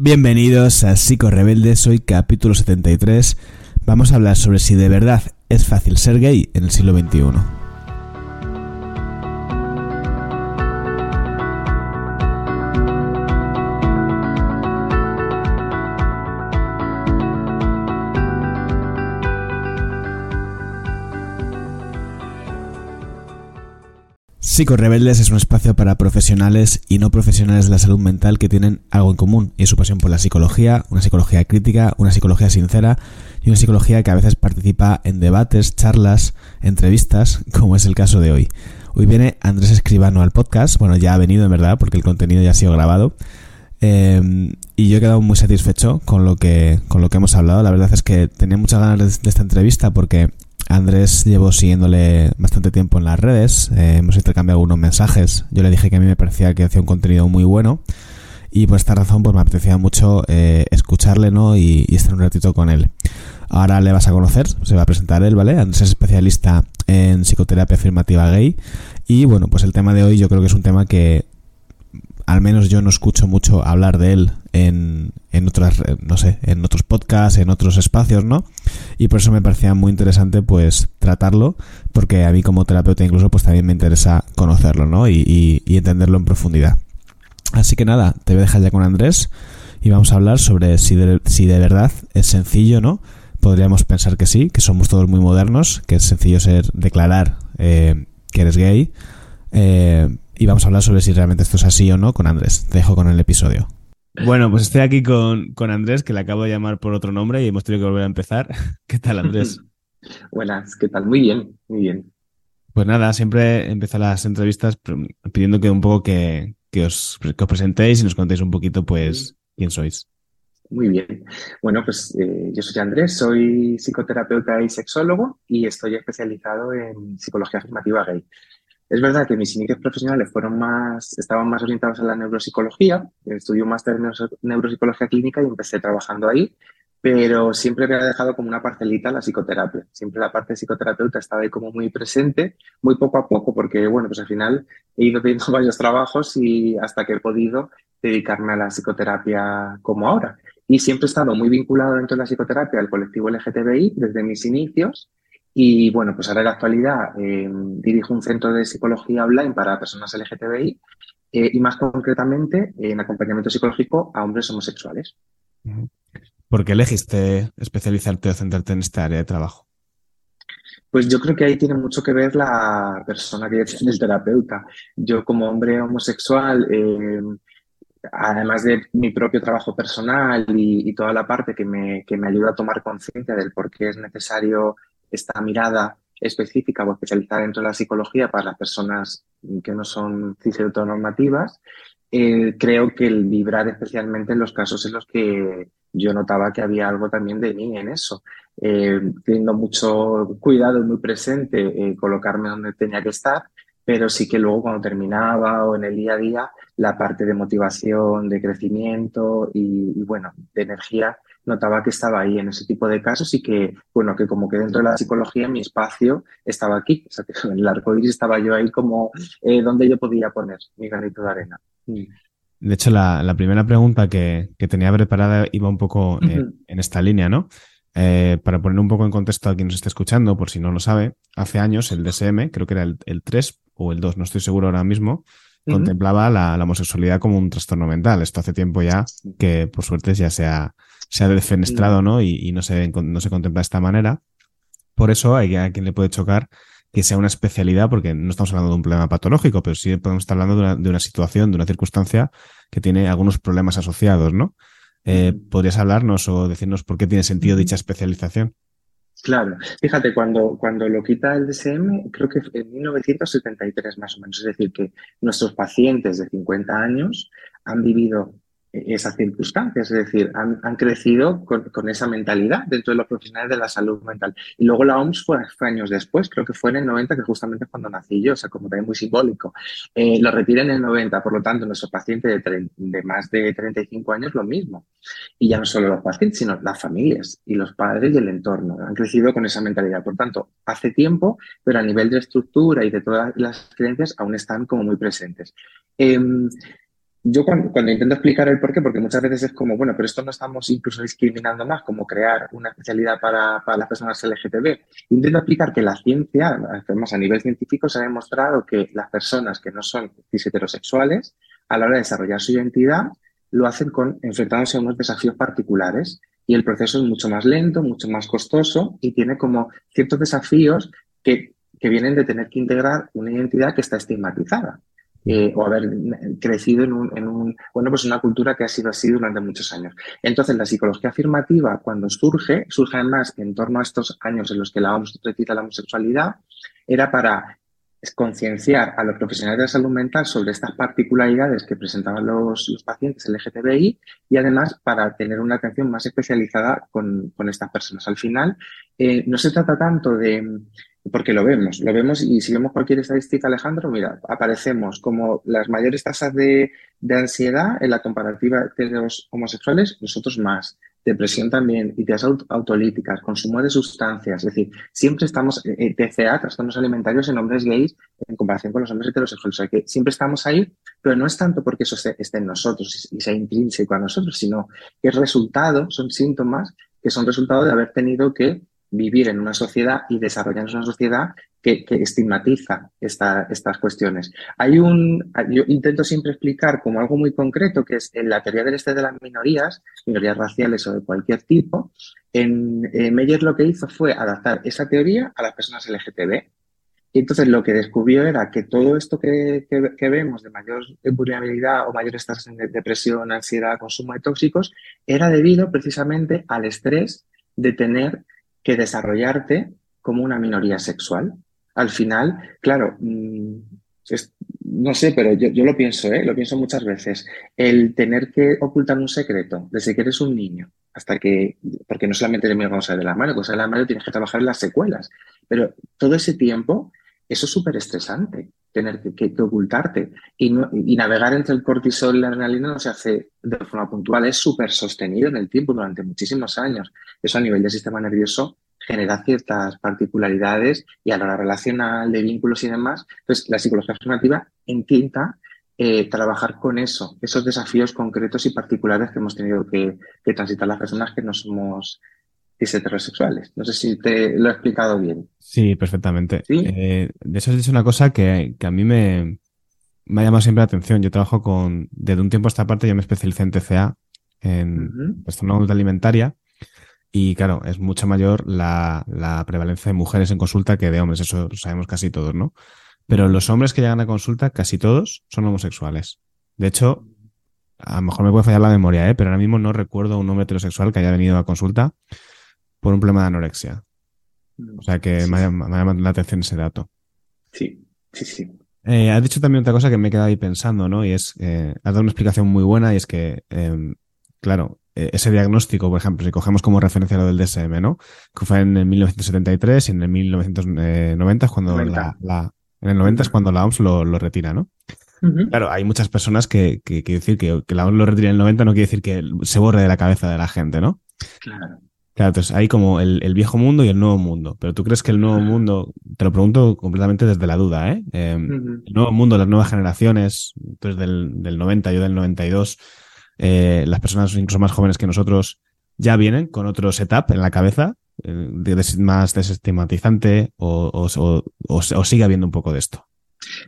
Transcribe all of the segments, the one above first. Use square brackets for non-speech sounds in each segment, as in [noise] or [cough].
Bienvenidos a Psico Rebeldes, hoy capítulo 73. Vamos a hablar sobre si de verdad es fácil ser gay en el siglo XXI. Rebeldes es un espacio para profesionales y no profesionales de la salud mental que tienen algo en común y es su pasión por la psicología, una psicología crítica, una psicología sincera y una psicología que a veces participa en debates, charlas, entrevistas, [laughs] como es el caso de hoy. Hoy viene Andrés Escribano al podcast, bueno, ya ha venido en verdad porque el contenido ya ha sido grabado. Eh, y yo he quedado muy satisfecho con lo que con lo que hemos hablado. La verdad es que tenía muchas ganas de esta entrevista porque Andrés llevo siguiéndole bastante tiempo en las redes, eh, hemos intercambiado algunos mensajes, yo le dije que a mí me parecía que hacía un contenido muy bueno y por esta razón pues me apetecía mucho eh, escucharle ¿no? y, estar un ratito con él. Ahora le vas a conocer, se va a presentar él, ¿vale? Andrés es especialista en psicoterapia afirmativa gay y bueno, pues el tema de hoy yo creo que es un tema que al menos yo no escucho mucho hablar de él en, en otras, no sé, en otros podcasts, en otros espacios, ¿no? Y por eso me parecía muy interesante, pues, tratarlo, porque a mí como terapeuta incluso, pues también me interesa conocerlo, ¿no? Y, y, entenderlo en profundidad. Así que nada, te voy a dejar ya con Andrés y vamos a hablar sobre si de, si de verdad es sencillo, ¿no? Podríamos pensar que sí, que somos todos muy modernos, que es sencillo ser, declarar eh, que eres gay. Eh, y vamos a hablar sobre si realmente esto es así o no con Andrés. Te dejo con el episodio. Bueno, pues estoy aquí con, con, Andrés, que le acabo de llamar por otro nombre y hemos tenido que volver a empezar. [laughs] ¿Qué tal, Andrés? [laughs] Buenas, ¿qué tal? Muy bien, muy bien. Pues nada, siempre empiezo las entrevistas pidiendo que un poco que, que, os, que os presentéis y nos contéis un poquito, pues, quién sois. Muy bien. Bueno, pues eh, yo soy Andrés, soy psicoterapeuta y sexólogo y estoy especializado en psicología afirmativa gay. Es verdad que mis inicios profesionales fueron más, estaban más orientados a la neuropsicología. Estudié un máster en neuropsicología clínica y empecé trabajando ahí, pero siempre me ha dejado como una parcelita la psicoterapia. Siempre la parte psicoterapeuta estaba ahí como muy presente, muy poco a poco, porque bueno, pues al final he ido teniendo [laughs] varios trabajos y hasta que he podido dedicarme a la psicoterapia como ahora. Y siempre he estado muy vinculado dentro de la psicoterapia al colectivo LGTBI desde mis inicios y bueno, pues ahora en la actualidad eh, dirijo un centro de psicología online para personas LGTBI eh, y más concretamente en acompañamiento psicológico a hombres homosexuales. ¿Por qué elegiste especializarte o centrarte en esta área de trabajo? Pues yo creo que ahí tiene mucho que ver la persona que es el terapeuta. Yo como hombre homosexual, eh, además de mi propio trabajo personal y, y, toda la parte que me, que me ayuda a tomar conciencia del por qué es necesario esta mirada específica o especializada dentro de la psicología para las personas que no son cis heteronormativas, eh, creo que el vibrar especialmente en los casos en los que yo notaba que había algo también de mí en eso, eh, teniendo mucho cuidado y muy presente eh, colocarme donde tenía que estar, pero sí que luego cuando terminaba o en el día a día, la parte de motivación, de crecimiento y bueno, de energía notaba que estaba ahí en ese tipo de casos y que, bueno, que como que dentro de la psicología mi espacio estaba aquí, o sea, que en [laughs] el arco iris estaba yo ahí como eh, donde yo podía poner mi granito de arena. Mm. De hecho, la, primera pregunta que, tenía preparada iba un poco en, esta línea, ¿no? Eh, para poner un poco en contexto a quien nos esté escuchando, por si no lo sabe, hace años el DSM, creo que era el, el 3 o el 2, no estoy seguro ahora mismo, contemplaba la, la, homosexualidad como un trastorno mental. Esto hace tiempo ya que, por suerte, ya se ha, se ha defenestrado, ¿no? Y, no, se, no se contempla de esta manera. Por eso hay a quien le puede chocar que sea una especialidad, porque no estamos hablando de un problema patológico, pero sí podemos estar hablando de una, situación, de una circunstancia que tiene algunos problemas asociados, ¿no? Eh, ¿Podrías hablarnos o decirnos por qué tiene sentido dicha especialización? Claro, fíjate, cuando, cuando lo quita el DSM, creo que en 1973 más o menos, es decir, que nuestros pacientes de 50 años han vivido esas circunstancias, es decir, han, han crecido con, con, esa mentalidad dentro de los profesionales de la salud mental. Y luego la OMS fue, años después, creo que fue en el 90, que justamente cuando nací yo, o sea, como también muy simbólico. Eh, lo retira en el 90, por lo tanto, nuestro paciente de, de, más de 35 años lo mismo. Y ya no solo los pacientes, sino las familias y los padres y el entorno. Han crecido con esa mentalidad. Por tanto, hace tiempo, pero a nivel de estructura y de todas las creencias aún están como muy presentes. Eh, yo cuando, intento explicar el por qué, porque muchas veces es como, bueno, pero esto no estamos incluso discriminando más, como crear una especialidad para, las personas LGTB. Intento explicar que la ciencia, además a nivel científico, se ha demostrado que las personas que no son cis heterosexuales, a la hora de desarrollar su identidad, lo hacen con enfrentándose a unos desafíos particulares. Y el proceso es mucho más lento, mucho más costoso y tiene como ciertos desafíos que vienen de tener que integrar una identidad que está estigmatizada. Eh, o haber crecido en, un, en un, bueno, pues una cultura que ha sido así durante muchos años. Entonces, la psicología afirmativa, cuando surge, surge además en torno a estos años en los que la OMS retira la homosexualidad, era para concienciar a los profesionales de la salud mental sobre estas particularidades que presentaban los, los pacientes LGTBI y además para tener una atención más especializada con, estas personas. Al final, eh, no se trata tanto de, porque lo vemos, lo vemos y si vemos cualquier estadística, Alejandro, mira, aparecemos como las mayores tasas de, de ansiedad en la comparativa de los homosexuales, nosotros más. Depresión también, ideas autolíticas, consumo de sustancias, es decir, siempre estamos, eh, eh TCA, trastornos alimentarios en hombres gays en comparación con los hombres heterosexuales, o sea que siempre estamos ahí, pero no es tanto porque eso esté, en nosotros y sea intrínseco a nosotros, sino que es resultado, son síntomas que son resultado de haber tenido que vivir en una sociedad y desarrollar en una sociedad que, estigmatiza estas cuestiones. Hay un, yo intento siempre explicar como algo muy concreto, que es en la teoría del este de las minorías, minorías raciales o de cualquier tipo, en, Meyer lo que hizo fue adaptar esa teoría a las personas LGTB. Y entonces lo que descubrió era que todo esto que, vemos de mayor vulnerabilidad o mayor estás en depresión, ansiedad, consumo de tóxicos, era debido precisamente al estrés de tener que desarrollarte como una minoría sexual. Al final, claro, mm, no sé, pero yo, lo pienso, ¿eh? lo pienso muchas veces. El tener que ocultar un secreto desde que eres un niño hasta que, porque no solamente de vamos a de la mano, cosa de la mano tienes que trabajar en las secuelas, pero todo ese tiempo, eso es súper estresante, tener que, ocultarte y, navegar entre el cortisol y la adrenalina no se hace de forma puntual, es súper sostenido en el tiempo durante muchísimos años. Eso a nivel del sistema nervioso genera ciertas particularidades y a la hora relacional, de vínculos y demás. Entonces, la psicología afirmativa intenta eh, trabajar con eso, esos desafíos concretos y particulares que hemos tenido que, transitar las personas que no somos heterosexuales. No sé si te lo he explicado bien. Sí, perfectamente. Eh, de eso es una cosa que, a mí me, me ha llamado siempre la atención. Yo trabajo con, desde un tiempo a esta parte, yo me especialicé en TCA, en uh alimentaria, y claro, es mucho mayor la, la, prevalencia de mujeres en consulta que de hombres, eso lo sabemos casi todos, ¿no? Pero los hombres que llegan a consulta, casi todos, son homosexuales. De hecho, a lo mejor me puede fallar la memoria, ¿eh? pero ahora mismo no recuerdo a un hombre heterosexual que haya venido a consulta por un problema de anorexia. O sea que me, ha, llamado la atención ese dato. Sí, sí, sí. Eh, has dicho también otra cosa que me he quedado ahí pensando, ¿no? Y es, eh, has dado una explicación muy buena y es que, em, claro, eh, ese diagnóstico, por ejemplo, si cogemos como referencia lo del DSM, ¿no? Que fue en el 1973 y en el 1990 es cuando la, en el 90 es cuando la OMS lo, retira, ¿no? Claro, hay muchas personas que, que, decir que, que, la OMS lo retira en el 90 no quiere decir que se borre de la cabeza de la gente, ¿no? Claro. Claro, entonces hay como el, viejo mundo y el nuevo mundo. Pero tú crees que el nuevo mundo, te lo pregunto completamente desde la duda, ¿eh? Em, el nuevo mundo, las nuevas generaciones, entonces del, del 90, yo del 92, eh, las personas incluso más jóvenes que nosotros ya vienen con otro setup en la cabeza, eh, más desestigmatizante o, o, sigue habiendo un poco de esto?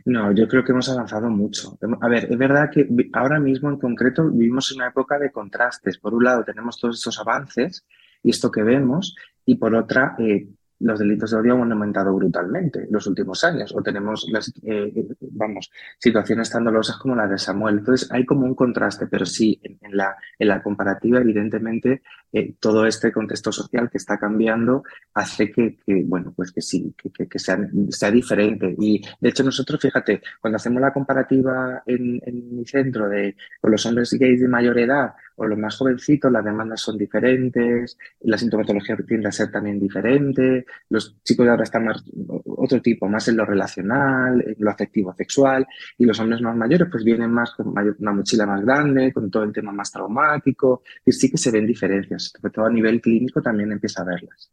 No, yo creo que hemos avanzado mucho. A ver, es verdad que ahora mismo en concreto vivimos en una época de contrastes. Por un lado tenemos todos estos avances y esto que vemos, y por otra, eh, los delitos de odio han aumentado brutalmente en los últimos años, o tenemos, las, eh, vamos, situaciones tan dolorosas como la de Samuel. Entonces, hay como un contraste, pero sí, en, la, en la comparativa, evidentemente, eh, todo este contexto social que está cambiando hace que, bueno, pues que sí, que, que, sea, sea, diferente. Y, de hecho, nosotros, fíjate, cuando hacemos la comparativa en, en mi centro de, con los hombres gays de mayor edad o los más jovencitos, las demandas son diferentes, la sintomatología tiende a ser también diferente, los chicos de ahora están más, otro tipo, más en lo relacional, en lo afectivo sexual, y los hombres más mayores pues vienen más con una mochila más grande, con todo el tema más traumático, y sí que se ven diferencias, sobre todo a nivel clínico también empieza a verlas.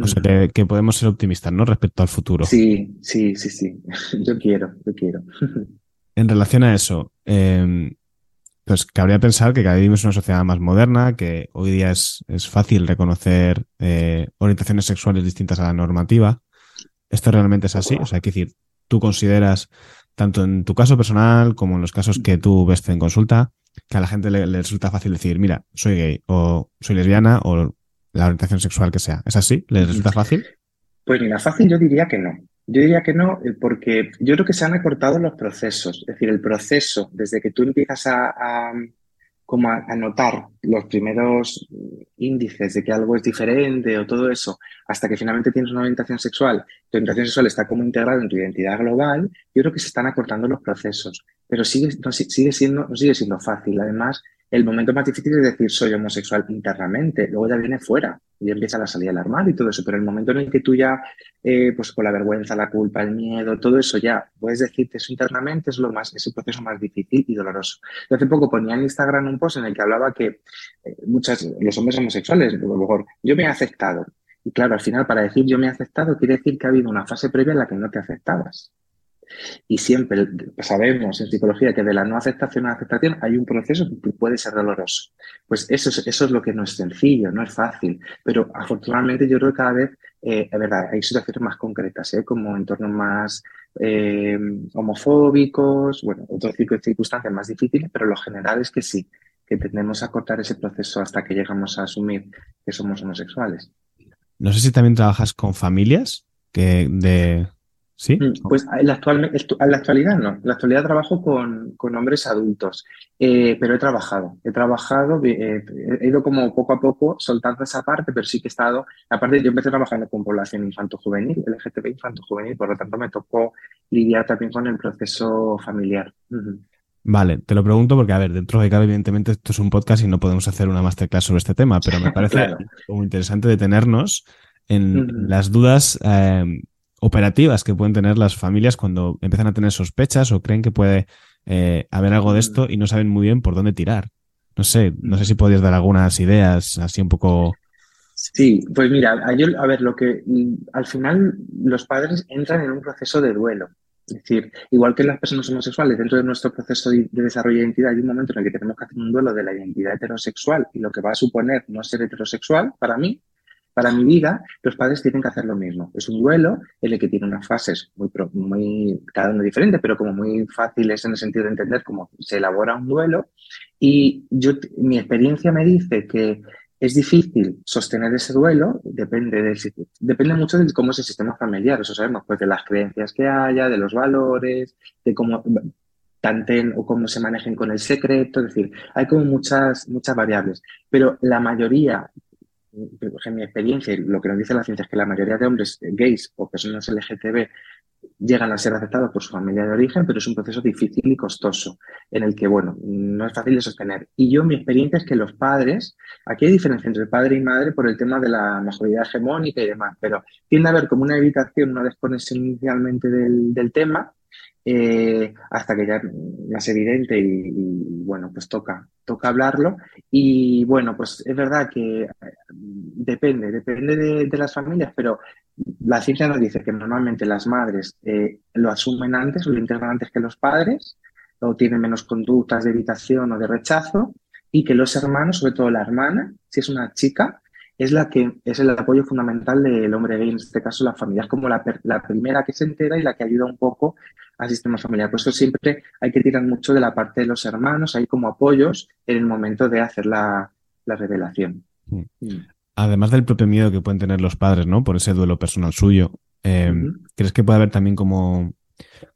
O sea, que, podemos ser optimistas, ¿no? Respecto al futuro. Sí, sí, sí, sí. [laughs] Yo quiero, yo quiero. [laughs] en relación a eso, eh, pues cabría pensar que cada día en una sociedad más moderna, que hoy día es, es fácil reconocer eh, orientaciones sexuales distintas a la normativa. ¿Esto realmente es así? O sea, hay que decir, tú consideras, tanto en tu caso personal como en los casos que tú ves en consulta, que a la gente le, le resulta fácil decir, mira, soy gay o soy lesbiana o la orientación sexual que sea. ¿Es así? ¿Les resulta fácil? Pues mira, fácil yo diría que no. Yo diría que no, eh, porque yo creo que se han acortado los procesos. Es decir, el proceso, desde que tú empiezas a, a como a, notar los primeros índices de que algo es diferente o todo eso, hasta que finalmente tienes una orientación sexual, tu orientación sexual está como integrada en tu identidad global, yo creo que se están acortando los procesos, pero sigue, no, sigue, siendo, no sigue siendo fácil. Además, el momento más difícil es decir soy homosexual internamente, luego ya viene fuera y empieza la salida del armario y todo eso, pero el momento en el que tú ya, eh, pues con la vergüenza, la culpa, el miedo, todo eso ya puedes decirte eso internamente es lo más, es el proceso más difícil y doloroso. Yo hace poco ponía en Instagram un post en el que hablaba que eh, muchas, los hombres homosexuales, a lo mejor, yo me he aceptado. Y claro, al final, para decir yo me he aceptado, quiere decir que ha habido una fase previa en la que no te aceptabas. Y siempre sabemos en psicología que de la no aceptación a la aceptación hay un proceso que puede ser doloroso. Pues eso es, eso es lo que no es sencillo, no es fácil. Pero afortunadamente yo creo que cada vez, eh, es verdad, hay situaciones más concretas, ¿eh? como entornos más eh, homofóbicos, bueno, circunstancias más difíciles, pero lo general es que sí, que tendemos a cortar ese proceso hasta que llegamos a asumir que somos homosexuales. No sé si también trabajas con familias que de ¿Sí? Mm, pues en la, actual, en la actualidad no. En la actualidad trabajo con, con hombres adultos, eh, pero he trabajado. He trabajado, eh, he ido como poco a poco soltando esa parte, pero sí que he estado. Aparte, yo empecé trabajando con población infanto-juvenil, LGTB infanto-juvenil, por lo tanto me tocó lidiar también con el proceso familiar. Vale, te lo pregunto porque, a ver, dentro de cada, evidentemente, esto es un podcast y no podemos hacer una masterclass sobre este tema, pero me [laughs] parece claro. como interesante detenernos en las dudas. Eh, operativas que pueden tener las familias cuando empiezan a tener sospechas o creen que puede eh, haber algo de esto y no saben muy bien por dónde tirar. No sé, no sé si podrías dar algunas ideas así un poco. Sí, pues mira, a ver, lo que mm, al final los padres entran en un proceso de duelo. Es decir, igual que las personas homosexuales, dentro de nuestro proceso de desarrollo de identidad hay un momento en el que tenemos que hacer un duelo de la identidad heterosexual y lo que va a suponer no ser heterosexual para mí, para mi vida, los padres tienen que hacer lo mismo. Es un duelo en el que tiene unas fases muy, muy, cada uno diferente, pero como muy fáciles en el sentido de entender cómo se elabora un duelo. Y yo, mi experiencia me dice que es difícil sostener ese duelo, depende, del, depende mucho de cómo es el sistema familiar, eso sabemos, pues de las creencias que haya, de los valores, de cómo tanten o cómo se manejen con el secreto, es decir, hay como muchas, muchas variables, pero la mayoría en mi experiencia, lo que nos dice la ciencia es que la mayoría de hombres gays o personas LGTB llegan a ser aceptados por su familia de origen, pero es un proceso difícil y costoso, en el que, bueno, no es fácil de sostener. Y yo, mi experiencia es que los padres, aquí hay diferencia entre padre y madre por el tema de la majoría hegemónica y demás, pero tiende a haber como una evitación, una desconexión inicialmente del, tema, eh, hasta que ya es evidente y, y, bueno, pues toca, toca hablarlo. Y bueno, pues es verdad que depende, depende de, de las familias, pero la ciencia nos dice que normalmente las madres eh, lo asumen antes o lo integran antes que los padres, o tienen menos conductas de evitación o de rechazo, y que los hermanos, sobre todo la hermana, si es una chica, es la que es el apoyo fundamental del hombre gay, en este caso la familia, es como la, la, primera que se entera y la que ayuda un poco al sistema familiar. Por eso siempre hay que tirar mucho de la parte de los hermanos, hay como apoyos en el momento de hacer la, la revelación. Mm. Además del propio miedo que pueden tener los padres, ¿no? Por ese duelo personal suyo, eh, uh -huh. ¿crees que puede haber también como,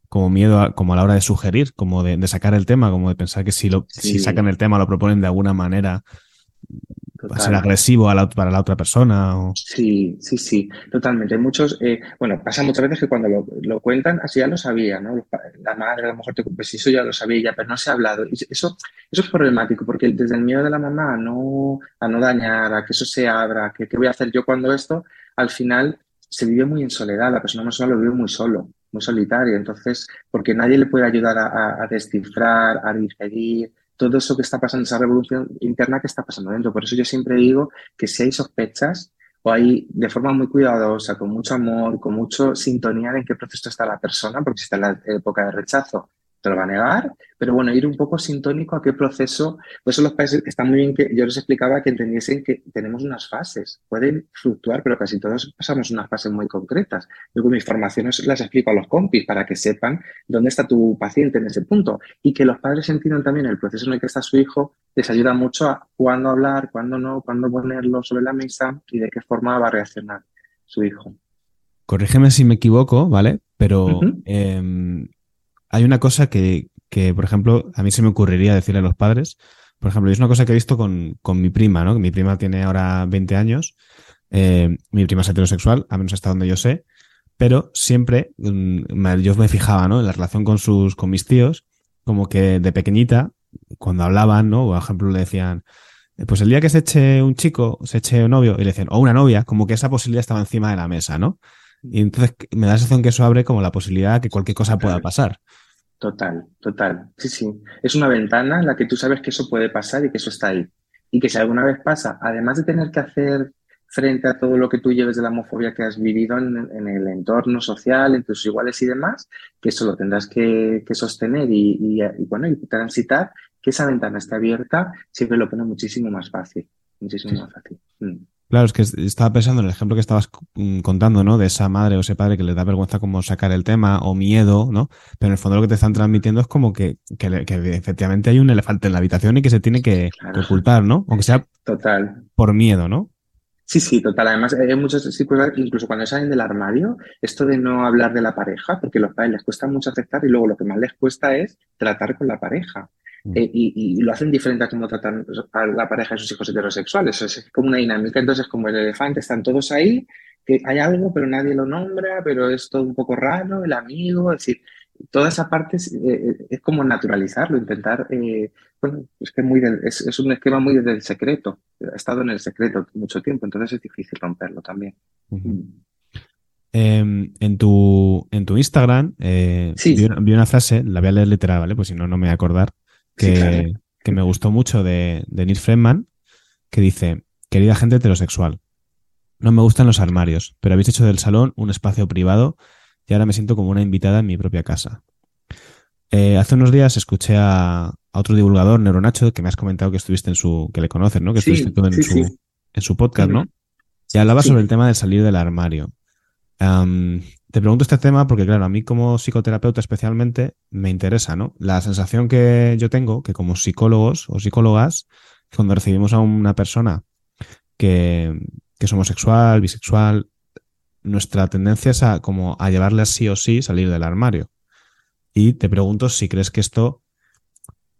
como miedo a, como a la hora de sugerir, como de, de sacar el tema, como de pensar que si, lo, sí. si sacan el tema, lo proponen de alguna manera, Total. va a ser agresivo a la, para la otra persona. O... Sí, sí, sí, totalmente. Hay muchos, eh, bueno, pasa muchas veces que cuando lo, lo, cuentan, así ya lo sabía, ¿no? La madre a lo mejor te pues eso ya lo sabía ya, pero no se ha hablado. Y eso, eso es problemático, porque desde el miedo de la mamá a no, a no dañar, a que eso se abra, que qué voy a hacer yo cuando esto, al final se vive muy en soledad, la persona más sola lo vive muy solo, muy solitario. Entonces, porque nadie le puede ayudar a, a, a descifrar, a digerir, todo eso que está pasando, esa revolución interna que está pasando dentro. Por eso yo siempre digo que si hay sospechas o hay de forma muy cuidadosa, con mucho amor, con mucha sintonía en qué proceso está la persona, porque si está en la época de rechazo, te lo va a negar, pero bueno, ir un poco sintónico a qué proceso. Por eso los países está muy bien que yo les explicaba que entendiesen que tenemos unas fases, pueden fluctuar, pero casi todos pasamos unas fases muy concretas. Yo con mis formaciones las explico a los compis para que sepan dónde está tu paciente en ese punto y que los padres entiendan también el proceso en el que está su hijo, les ayuda mucho a cuándo hablar, cuándo no, cuándo ponerlo sobre la mesa y de qué forma va a reaccionar su hijo. Corrígeme si me equivoco, ¿vale? Pero hay una cosa que, que, por ejemplo, a mí se me ocurriría decirle a los padres. Por ejemplo, es una cosa que he visto con, con mi prima, ¿no? Que mi prima tiene ahora 20 años. Eh, mi prima es heterosexual, a menos hasta donde yo sé. Pero siempre mm, yo me fijaba, ¿no? En la relación con sus, con mis tíos, como que de pequeñita, cuando hablaban, ¿no? Por ejemplo, le decían, pues el día que se eche un chico, se eche un novio, y le decían, o una novia, como que esa posibilidad estaba encima de la mesa, ¿no? Y entonces me da la sensación que eso abre como la posibilidad de que cualquier cosa pueda pasar. Total, total. Sí, sí. Es una ventana en la que tú sabes que eso puede pasar y que eso está ahí. Y que si alguna vez pasa, además de tener que hacer frente a todo lo que tú lleves de la homofobia que has vivido en, el entorno social, en tus iguales y demás, que eso lo tendrás que, sostener y, bueno, y transitar, que esa ventana esté abierta, siempre lo pone muchísimo más fácil. Muchísimo más fácil. Mm. Claro, es que estaba pensando en el ejemplo que estabas mm, contando, ¿no? De esa madre o ese padre que le da vergüenza como sacar el tema o miedo, ¿no? Pero en el fondo lo que te están transmitiendo es como que, que, efectivamente hay un elefante en la habitación y que se tiene que, ocultar, ¿no? Aunque sea total. por miedo, ¿no? Sí, sí, total. Además, hay muchos incluso cuando salen del armario, esto de no hablar de la pareja, porque a los padres les cuesta mucho aceptar y luego lo que más les cuesta es tratar con la pareja. Eh, y, lo hacen diferente a cómo tratan a la pareja de sus hijos heterosexuales. Es como una dinámica. Entonces, como el elefante, están todos ahí, que hay algo, pero nadie lo nombra, pero es todo un poco raro, el amigo, es decir, toda esa parte es, eh, eh, como naturalizarlo, intentar, bueno, es que muy es, un esquema muy desde el secreto, ha estado en el secreto mucho tiempo, entonces es difícil romperlo también. Mm. Em, en, tu, en tu Instagram vi, una, frase, la voy a leer literal, ¿vale? Pues si no, no me voy a acordar, que, me gustó mucho de, de Neil Friedman, que dice, querida gente heterosexual, no me gustan los armarios, pero habéis hecho del salón un espacio privado y ahora me siento como una invitada en mi propia casa. Eh, hace unos días escuché a, otro divulgador, Neuronacho, que me has comentado que estuviste en su, que le conoces, ¿no? Que estuviste en, su, en su podcast, ¿no? Y hablaba sobre el tema de salir del armario. Te pregunto este tema porque, claro, a mí como psicoterapeuta especialmente me interesa, ¿no? La sensación que yo tengo, que como psicólogos o psicólogas, cuando recibimos a una persona que, es homosexual, bisexual, nuestra tendencia es a, como a llevarle sí o sí salir del armario. Y te pregunto si crees que esto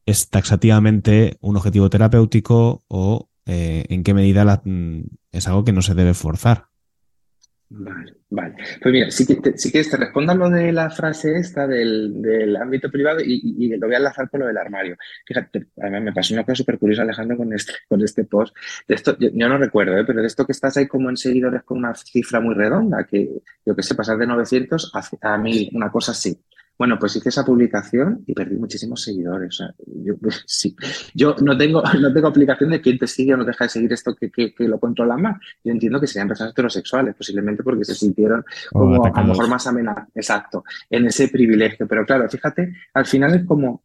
es taxativamente un objetivo terapéutico o eh, en qué medida mm, es algo que no se debe forzar. Vale, vale. Pues mira, si, si quieres te responda lo de la frase esta del, ámbito privado y, lo voy a enlazar con lo del armario. Fíjate, a mí me pasó una cosa súper curiosa, Alejandro, con este, con este post. De esto, yo, no recuerdo, ¿eh? pero de esto que estás ahí como en seguidores con una cifra muy redonda, que yo que sé, pasar de 900 a, a 1000, una cosa así. Bueno, pues hice esa publicación y perdí muchísimos seguidores. O sea, yo, pues, sí. yo no tengo, [laughs] no tengo aplicación de quién te sigue o no deja de seguir esto que, que, lo controla más. Yo entiendo que sean personas heterosexuales, posiblemente porque se sintieron como a lo mejor más amenazadas. Exacto, en ese privilegio. Pero claro, fíjate, al final es como,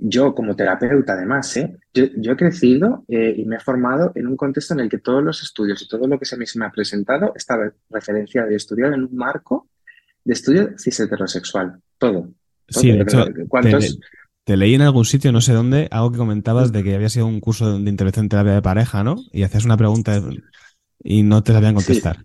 yo como terapeuta además, ¿eh? yo, he crecido eh, y me he formado en un contexto en el que todos los estudios y todo lo que se me, se me ha presentado está referencia de estudiar en un marco de estudio cis heterosexual, todo. Sí, de hecho, te, leí en algún sitio, no sé dónde, algo que comentabas de que había sido un curso de, intervención en terapia de pareja, ¿no? Y hacías una pregunta y no te sabían contestar.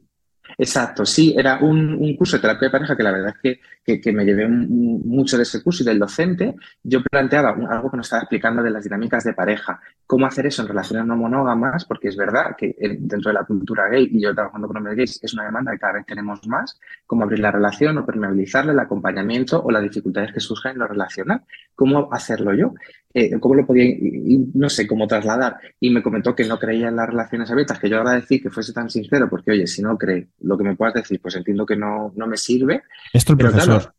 Exacto, sí, era un, curso de terapia de pareja que la verdad es que, que, me llevé mucho de ese curso y del docente. Yo planteaba algo que nos estaba explicando de las dinámicas de pareja, cómo hacer eso en relaciones no monógamas, porque es verdad que dentro de la cultura gay, y yo trabajando con hombres gays, es una demanda que cada vez tenemos más, cómo abrir la relación o permeabilizarle el acompañamiento o las dificultades que surgen en lo relacional. ¿Cómo hacerlo yo? Eh, cómo lo podía, no sé, cómo trasladar. Y me comentó que no creía en las relaciones abiertas, que yo agradecí que fuese tan sincero, porque oye, si no cree lo que me puedas decir, pues entiendo que no, no me sirve. Esto el profesor.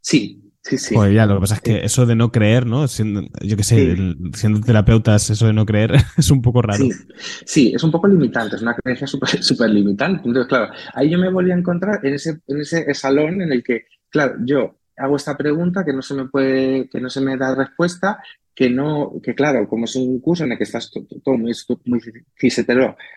sí, sí, sí. Pues ya, lo que pasa es que eso de no creer, ¿no? yo qué sé, siendo terapeutas, eso de no creer [laughs] es un poco raro. Sí, es un poco limitante, es una creencia súper limitante. Entonces, claro, ahí yo me volví a encontrar en ese, en ese salón en el que, claro, yo hago esta pregunta que no se me puede, que no se me da respuesta, que no, que claro, como es un curso en el que estás todo muy, muy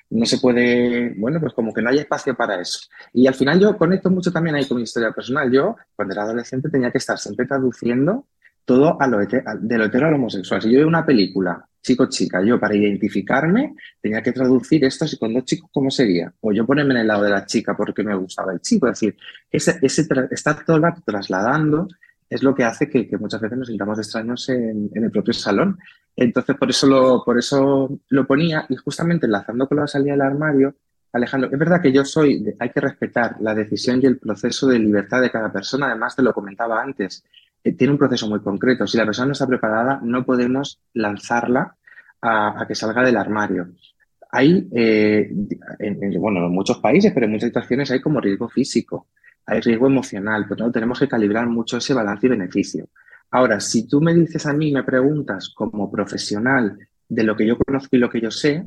no se puede, bueno, pues como que no hay espacio para eso. Y al final yo conecto mucho también ahí con mi historia personal. Yo, cuando era adolescente, tenía que estar siempre traduciendo todo a lo de lo hetero al homosexual. Si yo veo una película chico-chica, yo para identificarme tenía que traducir esto así con dos chicos, ¿cómo sería? O yo ponerme en el lado de la chica porque me gustaba el chico. Es decir, ese, ese estar todo el rato trasladando es lo que hace que, muchas veces nos sintamos extraños en, el propio salón. Entonces, por eso, lo, ponía y justamente enlazando con la salida del armario, Alejandro, es verdad que yo soy, hay que respetar la decisión y el proceso de libertad de cada persona, además te lo comentaba antes, eh, tiene un proceso muy concreto. Si la persona no está preparada, no podemos lanzarla a, que salga del armario. Hay, eh, en, bueno, en muchos países, pero en muchas situaciones hay como riesgo físico hay riesgo emocional, por lo tanto tenemos que calibrar mucho ese balance y beneficio. Ahora, si tú me dices a mí, me preguntas como profesional de lo que yo conozco y lo que yo sé,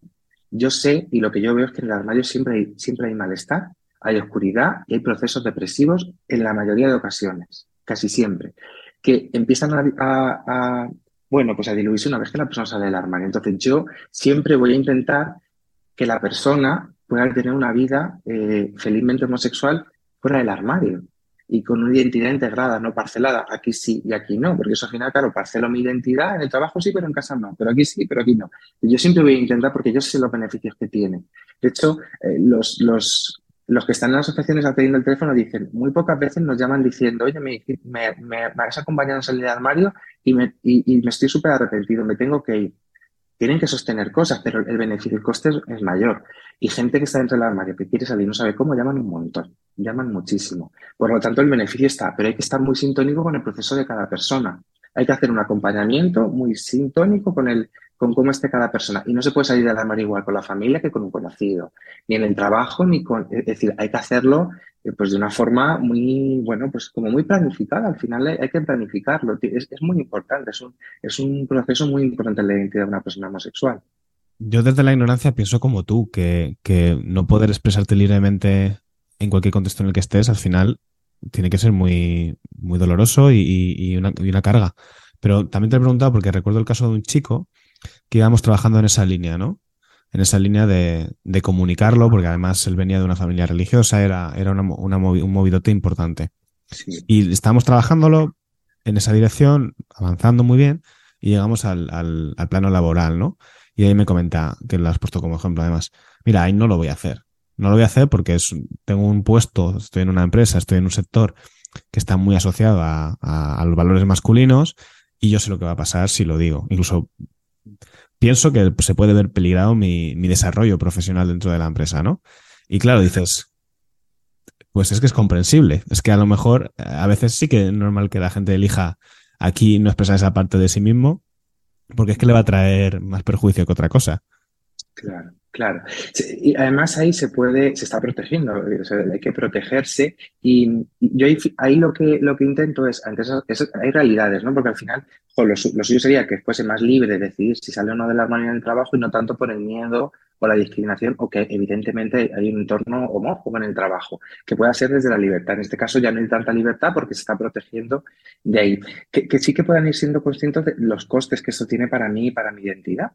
yo sé y lo que yo veo es que en el armario siempre hay, siempre hay malestar, hay oscuridad y hay procesos depresivos en la mayoría de ocasiones, casi siempre, que empiezan a, bueno, pues a diluirse una vez que la persona sale del armario. Entonces yo siempre voy a intentar que la persona pueda tener una vida eh, felizmente homosexual fuera del armario y con una identidad integrada, no parcelada. Aquí sí y aquí no, porque eso al final, claro, parcelo mi identidad, en el trabajo sí, pero en casa no, pero aquí sí, pero aquí no. Y yo siempre voy a intentar porque yo sé los beneficios que tiene. De hecho, eh, los, los, los que están en las asociaciones atendiendo el teléfono dicen, muy pocas veces nos llaman diciendo, oye, me, me, me, has acompañado en salir del armario y me, y, y me estoy súper arrepentido, me tengo que ir tienen que sostener cosas, pero el beneficio, el coste es, mayor. Y gente que está dentro del armario, que quiere salir, no sabe cómo, llaman un montón, llaman muchísimo. Por lo tanto, el beneficio está, pero hay que estar muy sintónico con el proceso de cada persona. Hay que hacer un acompañamiento muy sintónico con el, con cómo esté cada persona. Y no se puede salir del armario igual con la familia que con un conocido, ni en el trabajo, ni con, es decir, hay que hacerlo pues de una forma muy, bueno, pues como muy planificada. Al final hay que planificarlo. Es, muy importante, es un, es un proceso muy importante en la identidad de una persona homosexual. Yo desde la ignorancia pienso como tú, que, que no poder expresarte libremente en cualquier contexto en el que estés, al final tiene que ser muy, muy doloroso y, y, una, y una carga. Pero también te he preguntado, porque recuerdo el caso de un chico que íbamos trabajando en esa línea, ¿no? En esa línea de, de, comunicarlo, porque además él venía de una familia religiosa, era, era una, una un movidote importante. Y estábamos trabajándolo en esa dirección, avanzando muy bien, y llegamos al, al, al, plano laboral, ¿no? Y ahí me comenta, que lo has puesto como ejemplo además, mira, ahí no lo voy a hacer. No lo voy a hacer porque es, tengo un puesto, estoy en una empresa, estoy en un sector que está muy asociado a, a, a los valores masculinos y yo sé lo que va a pasar si lo digo. Incluso pienso que se puede ver peligrado mi, mi desarrollo profesional dentro de la empresa, ¿no? Y claro, dices, pues es que es comprensible. Es que a lo mejor a veces sí que es normal que la gente elija aquí no expresar esa parte de sí mismo, porque es que le va a traer más perjuicio que otra cosa. Claro. Claro. Y además ahí se puede, se está protegiendo, hay que protegerse y, yo ahí, lo que lo que intento es, antes hay realidades, ¿no? Porque al final, lo, suyo sería que fuese más libre de decidir si sale o no de la armario en el trabajo y no tanto por el miedo o la discriminación o que evidentemente hay un entorno homófobo en el trabajo, que pueda ser desde la libertad. En este caso ya no hay tanta libertad porque se está protegiendo de ahí. Que, sí que puedan ir siendo conscientes de los costes que esto tiene para mí y para mi identidad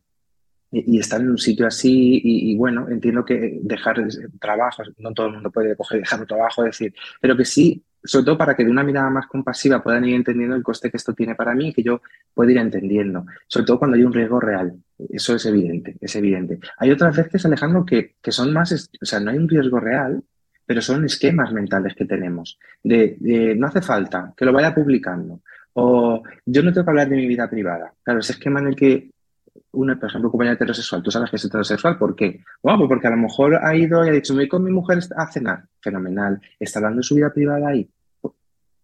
y, estar en un sitio así y, bueno, entiendo que dejar trabajos, no todo el mundo puede coger dejar un trabajo, decir, pero que sí, sobre todo para que de una mirada más compasiva puedan ir entendiendo el coste que esto tiene para mí y que yo pueda ir entendiendo, sobre todo cuando hay un riesgo real, eso es evidente, es evidente. Hay otras veces, Alejandro, que, que son más, o sea, no hay un riesgo real, pero son esquemas mentales que tenemos, de, de no hace falta que lo vaya publicando, o yo no tengo que hablar de mi vida privada. Claro, ese esquema en el que una, por ejemplo, compañera heterosexual, tú sabes que es heterosexual, ¿por qué? Bueno, pues porque a lo mejor ha ido y ha dicho, me voy con mi mujer a cenar. Fenomenal. ¿Está hablando de su vida privada ahí?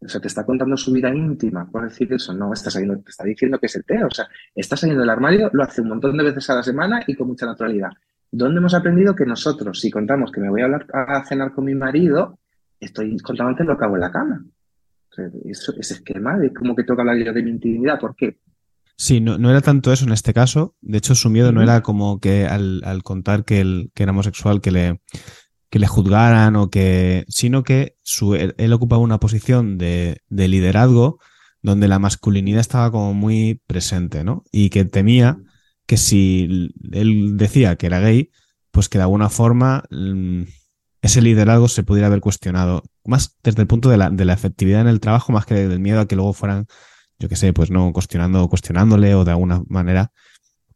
O sea, te está contando su vida íntima, por decir eso. No, está saliendo, te está diciendo que es hetero. O sea, está saliendo del armario, lo hace un montón de veces a la semana y con mucha naturalidad. ¿Dónde hemos aprendido que nosotros, si contamos que me voy a, hablar, a cenar con mi marido, estoy contando antes lo que hago en la cama? Eso, ese esquema de cómo que toca hablar yo de mi intimidad. ¿Por qué? Sí, no, no, era tanto eso en este caso. De hecho, su miedo no era como que al, al contar que, él, que era homosexual, que le, que le juzgaran o que, sino que su, él, ocupaba una posición de, de, liderazgo donde la masculinidad estaba como muy presente, ¿no? Y que temía que si él decía que era gay, pues que de alguna forma mm, ese liderazgo se pudiera haber cuestionado, más desde el punto de la, de la efectividad en el trabajo, más que del miedo a que luego fueran, yo qué sé, pues no cuestionando, cuestionándole o de alguna manera,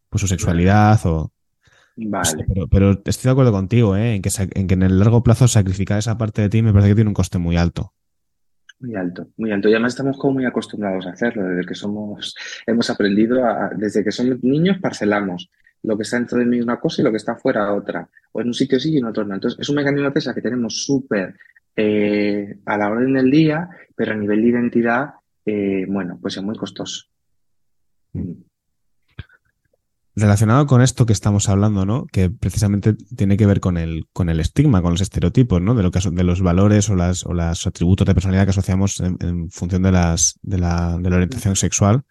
pues su sexualidad o, Vale. pero, estoy de acuerdo contigo, ¿eh? en, que, en que en el largo plazo sacrificar esa parte de ti me parece que tiene un coste muy alto. Muy alto, muy alto. Y además estamos como muy acostumbrados a hacerlo, desde que somos, hemos aprendido, a, desde que somos niños parcelamos. Lo que está dentro de mí una cosa y lo que está fuera otra. O en un sitio sí y en otro no. Entonces es un mecanismo de pesa que tenemos súper eh, a la orden del día, pero a nivel de identidad, eh, bueno, pues es muy costoso. Mm. Relacionado con esto que estamos hablando, ¿no? Que precisamente tiene que ver con el, con el estigma, con los estereotipos, ¿no? De lo que de los valores o las, o los atributos de personalidad que asociamos en, función de las, de la, de la, orientación sexual.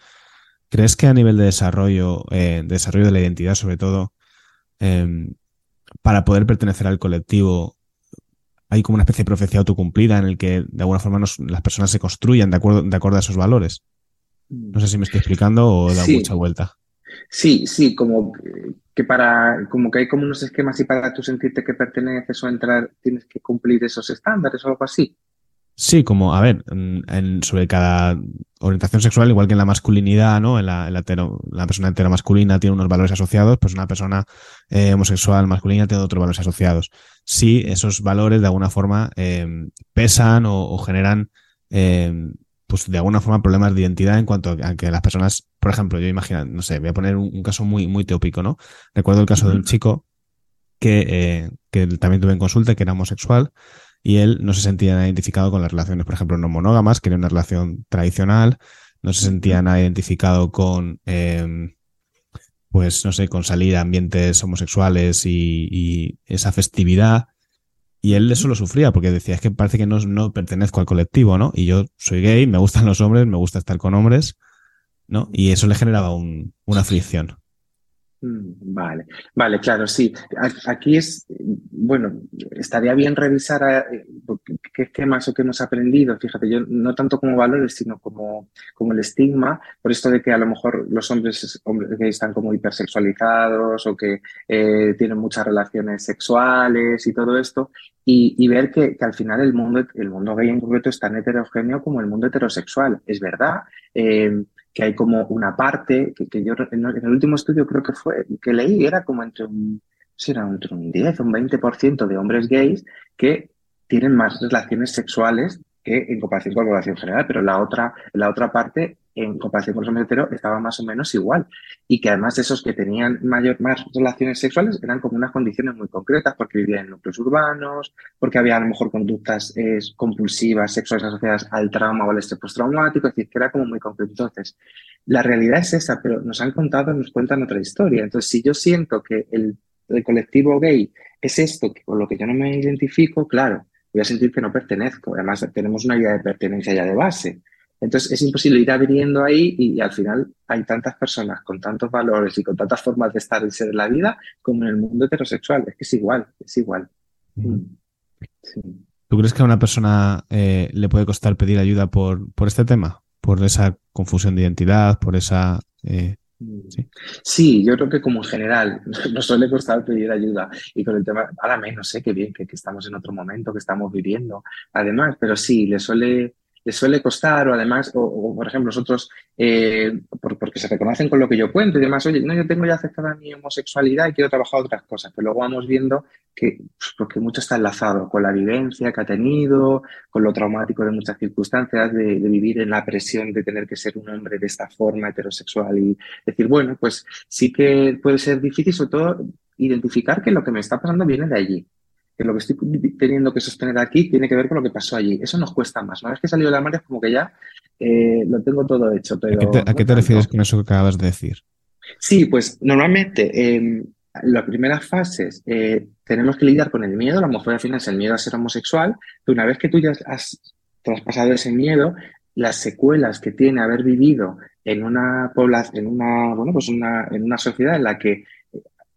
¿Crees que a nivel de desarrollo, eh, desarrollo de la identidad, sobre todo, em, para poder pertenecer al colectivo, hay como una especie de profecía autocumplida en el que de alguna forma las personas se construyan de acuerdo, de acuerdo a esos valores? No sé si me estoy explicando o dado mucha vuelta. Sí, sí, como que para, como que hay como unos esquemas y para tú sentirte que perteneces o entrar tienes que cumplir esos estándares o algo así. Sí, como, a ver, en, sobre cada orientación sexual, igual que en la masculinidad, ¿no? En la, la persona entera masculina tiene unos valores asociados, pues una persona eh, homosexual masculina tiene otros valores asociados. Sí, esos valores de alguna forma eh, pesan o, generan eh, pues de alguna forma problemas de identidad en cuanto a que las personas, por ejemplo, yo imagino, no sé, voy a poner un, caso muy, muy teópico, ¿no? Recuerdo el caso de un chico que, eh, que también tuve en consulta, que era homosexual, y él no se sentía identificado con las relaciones, por ejemplo, no monógamas, que era una relación tradicional, no se sentía nada identificado con, em, pues, no sé, con salir a ambientes homosexuales y, y esa festividad. Y él eso lo sufría porque decía, es que parece que no, no pertenezco al colectivo, ¿no? Y yo soy gay, me gustan los hombres, me gusta estar con hombres, ¿no? Y eso le generaba un, una fricción. Mm, vale, vale, claro, sí. Aquí es, bueno, estaría bien revisar eh, qué esquemas o qué hemos aprendido. Fíjate, yo no tanto como valores, sino como, como el estigma, por esto de que a lo mejor los hombres, hombres que están como hipersexualizados o que eh, tienen muchas relaciones sexuales y todo esto, y, ver que, al final el mundo, el mundo gay en concreto es tan heterogéneo como el mundo heterosexual. Es verdad. Eh, que hay como una parte que, yo en el último estudio creo que fue que leí era como entre un, era entre un 10 o un 20% de hombres gays que tienen más relaciones sexuales que en comparación con la población general, pero la otra, la otra parte en comparación con los hombres heteros, estaba más o menos igual. Y que además esos que tenían mayor, más relaciones sexuales eran como unas condiciones muy concretas, porque vivían en núcleos urbanos, porque había a lo mejor conductas eh, compulsivas, sexuales asociadas al trauma o al estrés postraumático, es decir, que era como muy concreto. Entonces, la realidad es esa, pero nos han contado, nos cuentan otra historia. Entonces, si yo siento que el, el colectivo gay es esto con lo que yo no me identifico, claro, voy a sentir que no pertenezco. Además, tenemos una idea de pertenencia ya de base. Entonces es imposible ir adhiriendo ahí y, al final hay tantas personas con tantos valores y con tantas formas de estar y ser en la vida como en el mundo heterosexual. Es que es igual, es igual. Mm. ¿Tú crees que a una persona eh, le puede costar pedir ayuda por, por este tema? ¿Por esa confusión de identidad? ¿Por esa... Eh, mm. ¿sí? yo creo que como en general [laughs] nos suele costar pedir ayuda y con el tema, ahora menos, sé qué bien que, que, estamos en otro momento, que estamos viviendo, además, pero sí, le suele, les suele costar o además, o, por ejemplo, nosotros, eh, porque se reconocen con lo que yo cuento y demás, oye, no, yo tengo ya aceptada mi homosexualidad y quiero trabajar otras cosas, pero luego vamos viendo que, pues, porque mucho está enlazado con la vivencia que ha tenido, con lo traumático de muchas circunstancias, de, vivir en la presión de tener que ser un hombre de esta forma heterosexual y decir, bueno, pues sí que puede ser difícil, sobre todo identificar que lo que me está pasando viene de allí que lo que estoy teniendo que sostener aquí tiene que ver con lo que pasó allí. Eso nos cuesta más. Una vez que he salido de la mar es como que ya eh, lo tengo todo hecho. Pero ¿A qué te, refieres con eso que acabas de decir? Sí, pues normalmente en las primeras fases eh, tenemos que lidiar con el miedo. La homofobia al final es el miedo a ser homosexual. Pero una vez que tú ya has traspasado ese miedo, las secuelas que tiene haber vivido en una población, en una, bueno, pues una, en una sociedad en la que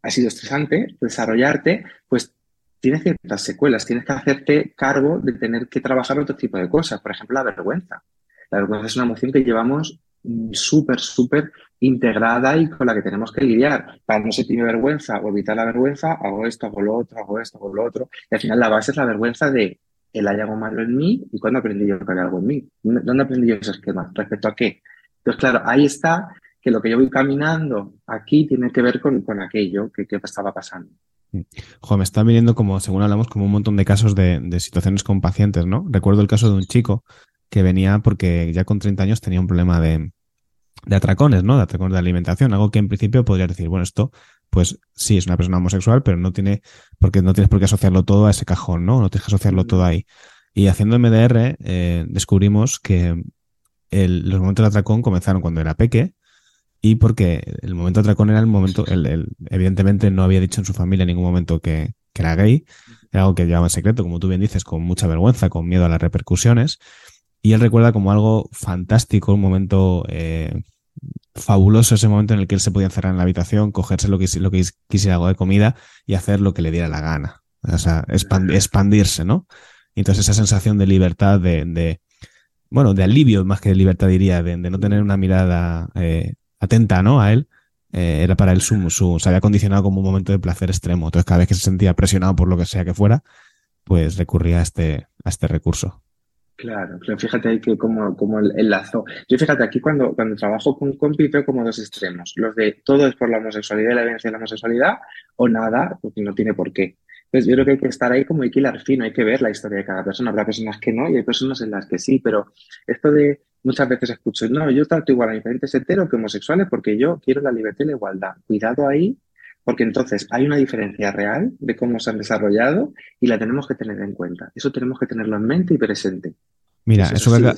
ha sido estresante desarrollarte, pues tiene ciertas secuelas, tienes que hacerte cargo de tener que trabajar otro tipo de cosas, por ejemplo, la vergüenza. La vergüenza es una emoción que llevamos mm, súper, súper integrada y con la que tenemos que lidiar. Para no sentir vergüenza o evitar la vergüenza, hago esto, hago lo otro, hago esto, hago lo otro. Y al final la base es la vergüenza de el hay algo malo en mí y cuándo aprendí yo que hay algo en mí. ¿Dónde aprendí yo ese esquema? ¿Respecto a qué? Entonces, claro, ahí está que lo que yo voy caminando aquí tiene que ver con, con aquello que, que estaba pasando. Joder, me está viniendo como, según hablamos, como un montón de casos de, de, situaciones con pacientes, ¿no? Recuerdo el caso de un chico que venía porque ya con 30 años tenía un problema de, de atracones, ¿no? De atracones de alimentación, algo que en principio podría decir, bueno, esto, pues sí, es una persona homosexual, pero no tiene, porque no tienes por qué asociarlo todo a ese cajón, ¿no? No tienes que asociarlo todo ahí. Y haciendo MDR, eh, descubrimos que el, los momentos de atracón comenzaron cuando era peque, y porque el momento atracón era el momento, el, evidentemente no había dicho en su familia en ningún momento que, que, era gay, era algo que llevaba en secreto, como tú bien dices, con mucha vergüenza, con miedo a las repercusiones, y él recuerda como algo fantástico, un momento eh, fabuloso ese momento en el que él se podía encerrar en la habitación, cogerse lo que, lo que quisiera algo de comida y hacer lo que le diera la gana. O sea, expandirse, ¿no? Entonces esa sensación de libertad, de, de, bueno, de alivio más que de libertad diría, de, de no tener una mirada eh, atenta, ¿no? A él, eh, era para él su, su, se había condicionado como un momento de placer extremo. Entonces cada vez que se sentía presionado por lo que sea que fuera, pues recurría a este, a este recurso. Claro, pero fíjate ahí que como, como el, lazo. Yo fíjate aquí cuando, cuando trabajo con compi veo como dos extremos. Los de todo es por la homosexualidad y la evidencia de la homosexualidad o nada, porque no tiene por qué. Entonces yo creo que hay que estar ahí como hay que hilar fino, hay que ver la historia de cada persona. Habrá personas que no y hay personas en las que sí, pero esto de muchas veces escucho, no, yo trato igual a diferentes heteros que homosexuales porque yo quiero la libertad y la igualdad. Cuidado ahí, porque entonces hay una diferencia real de cómo se han desarrollado y la tenemos que tener en cuenta. Eso tenemos que tenerlo en mente y presente. Mira, eso, que,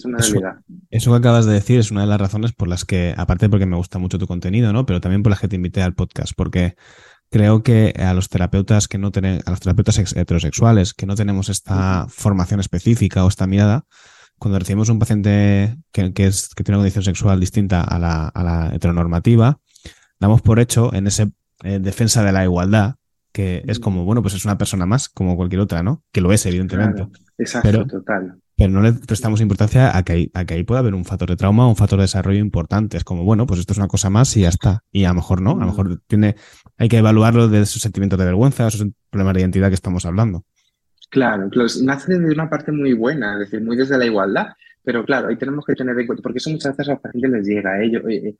eso, que, acabas de decir es una de las razones por las que, aparte porque me gusta mucho tu contenido, ¿no? Pero también por las que te invité al podcast, porque creo que a los terapeutas que no tienen, a los terapeutas heterosexuales que no tenemos esta formación específica o esta mirada, cuando recibimos un paciente que, que, es, que tiene una condición sexual distinta a la, a la heteronormativa, damos por hecho en ese eh, defensa de la igualdad, que es como, bueno, pues es una persona más, como cualquier otra, ¿no? Que lo es, evidentemente. exacto, pero, total. Pero no le prestamos importancia a que, ahí, a que ahí pueda haber un factor de trauma o un factor de desarrollo importante. Es como, bueno, pues esto es una cosa más y ya está. Y a lo mejor no, a lo mejor tiene, hay que evaluarlo de esos sentimientos de vergüenza, esos problemas de identidad que estamos hablando. Claro, nace de una parte muy buena, es decir, muy desde la igualdad. Pero claro, ahí tenemos que tener en cuenta, porque eso muchas veces a los pacientes les llega ellos. Eh,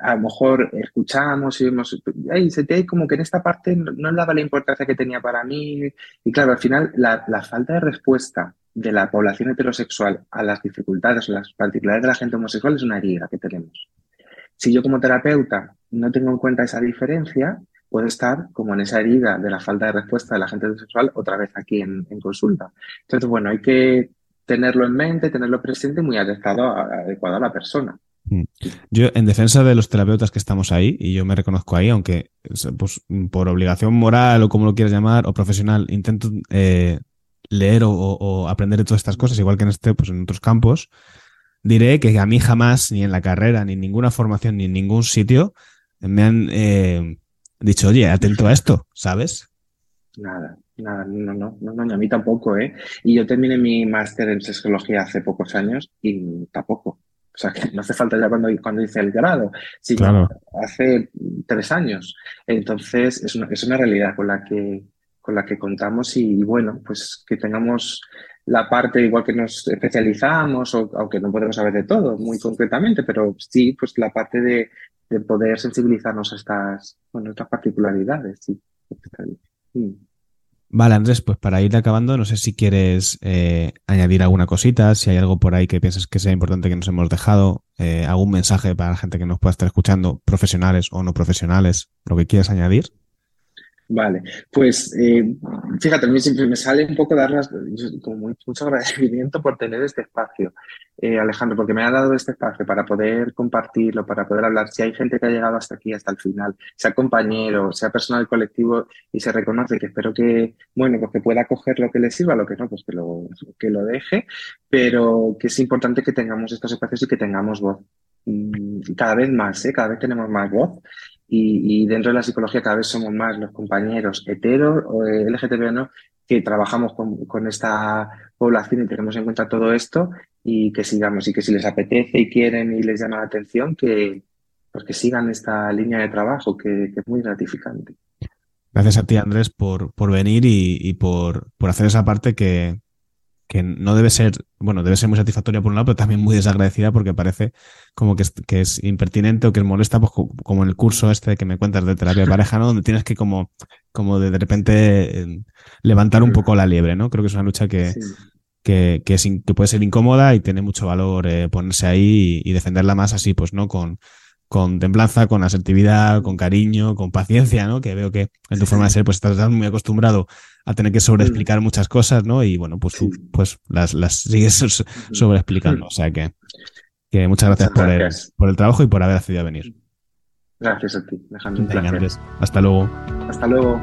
a lo mejor escuchamos y vemos, ay, se te como que en esta parte no, le daba la importancia que tenía para mí. Y claro, al final la, la, falta de respuesta de la población heterosexual a las dificultades o las particularidades de la gente homosexual es una herida que tenemos. Si yo como terapeuta no tengo en cuenta esa diferencia, puedo estar como en esa herida de la falta de respuesta de la gente heterosexual otra vez aquí en, en consulta. Entonces, bueno, hay que tenerlo en mente, tenerlo presente muy adecuado, adecuado a la persona. Mm. Yo, en defensa de los terapeutas que estamos ahí, y yo me reconozco ahí, aunque pues, por obligación moral o como lo quieras llamar, o profesional, intento eh, leer o, aprender de todas estas cosas, igual que en este, pues en otros campos, diré que a mí jamás, ni en la carrera, ni en ninguna formación, ni en ningún sitio, me han eh, dicho, oye, atento a esto, ¿sabes? Nada, nada, no, no, no, no, a mí tampoco, ¿eh? Y yo terminé mi máster en sexología hace pocos años y tampoco. O sea, que no hace falta ya cuando, cuando hice el grado, sino hace tres años. Entonces, es una, es una realidad con la que, con la que contamos y, bueno, pues que tengamos la parte igual que nos especializamos, o, aunque no podemos saber de todo muy concretamente, pero sí, pues la parte de, de poder sensibilizarnos a estas, bueno, particularidades, sí. Vale, Andrés, pues para ir acabando, no sé si quieres eh, añadir alguna cosita, si hay algo por ahí que pienses que sea importante que nos hemos dejado, eh, algún mensaje para la gente que nos pueda estar escuchando, profesionales o no profesionales, lo que quieras añadir. Vale, pues eh, fíjate, a mí siempre me sale un poco dar las, con mucho agradecimiento por tener este espacio, eh, Alejandro, porque me ha dado este espacio para poder compartirlo, para poder hablar. Si hay gente que ha llegado hasta aquí, hasta el final, sea compañero, sea persona del colectivo y se reconoce, que espero que, bueno, pues que pueda coger lo que le sirva, lo que no, pues que lo, que lo deje, pero que es importante que tengamos estos espacios y que tengamos voz. Mm, cada vez más, ¿eh? cada vez tenemos más voz y, dentro de la psicología cada vez somos más los compañeros heteros o LGTB no que trabajamos con, con, esta población y tenemos en cuenta todo esto y que sigamos y que si les apetece y quieren y les llama la atención que pues sigan esta línea de trabajo que, que es muy gratificante. Gracias a ti Andrés por, por venir y, y por, por hacer esa parte que, que no debe ser, bueno, debe ser muy satisfactoria por un lado, pero también muy desagradecida porque parece como que es, que es impertinente o que molesta, pues como en el curso este que me cuentas de terapia de pareja, ¿no? Donde tienes que como, como de, repente eh, levantar un poco la liebre, ¿no? Creo que es una lucha que, que, que, es que puede ser incómoda y tiene mucho valor eh, ponerse ahí y, y, defenderla más así, pues, ¿no? Con, con templanza, con asertividad, con cariño, con paciencia, ¿no? Que veo que en tu forma de ser, pues estás muy acostumbrado a tener que sobreexplicar muchas cosas, ¿no? Y bueno, pues tú, pues las, las sigues [laughs] sobreexplicando. O sea que, que muchas gracias, por, El, por el trabajo y por haber accedido a venir. Gracias a ti, Alejandro. Hasta luego. Hasta luego.